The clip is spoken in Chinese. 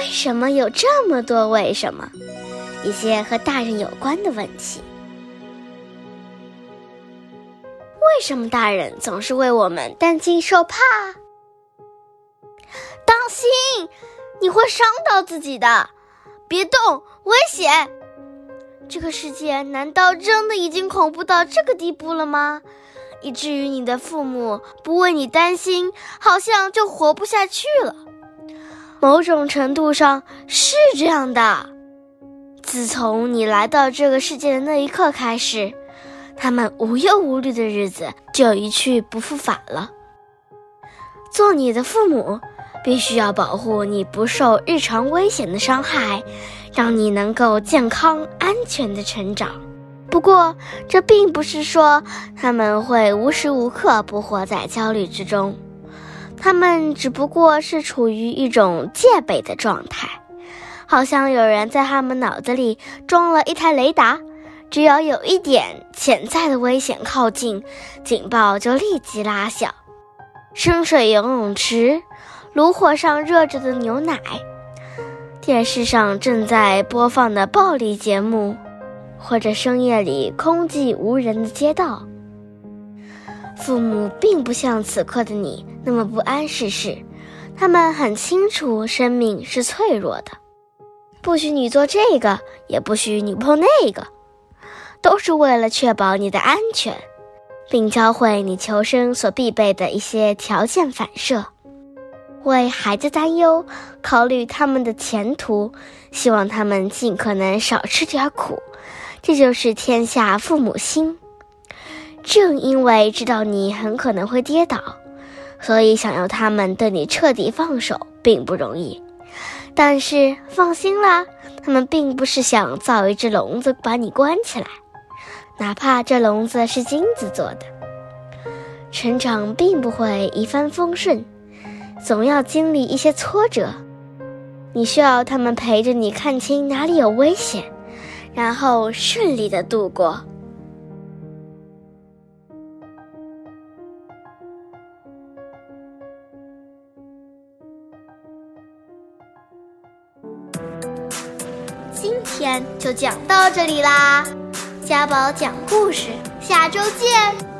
为什么有这么多为什么？一些和大人有关的问题。为什么大人总是为我们担惊受怕？当心，你会伤到自己的！别动，危险！这个世界难道真的已经恐怖到这个地步了吗？以至于你的父母不为你担心，好像就活不下去了。某种程度上是这样的。自从你来到这个世界的那一刻开始，他们无忧无虑的日子就一去不复返了。做你的父母，必须要保护你不受日常危险的伤害，让你能够健康安全的成长。不过，这并不是说他们会无时无刻不活在焦虑之中。他们只不过是处于一种戒备的状态，好像有人在他们脑子里装了一台雷达，只要有一点潜在的危险靠近，警报就立即拉响。深水游泳池，炉火上热着的牛奶，电视上正在播放的暴力节目，或者深夜里空寂无人的街道。父母并不像此刻的你那么不谙世事，他们很清楚生命是脆弱的，不许你做这个，也不许你碰那个，都是为了确保你的安全，并教会你求生所必备的一些条件反射，为孩子担忧，考虑他们的前途，希望他们尽可能少吃点苦，这就是天下父母心。正因为知道你很可能会跌倒，所以想要他们对你彻底放手并不容易。但是放心啦，他们并不是想造一只笼子把你关起来，哪怕这笼子是金子做的。成长并不会一帆风顺，总要经历一些挫折。你需要他们陪着你看清哪里有危险，然后顺利的度过。今天就讲到这里啦，家宝讲故事，下周见。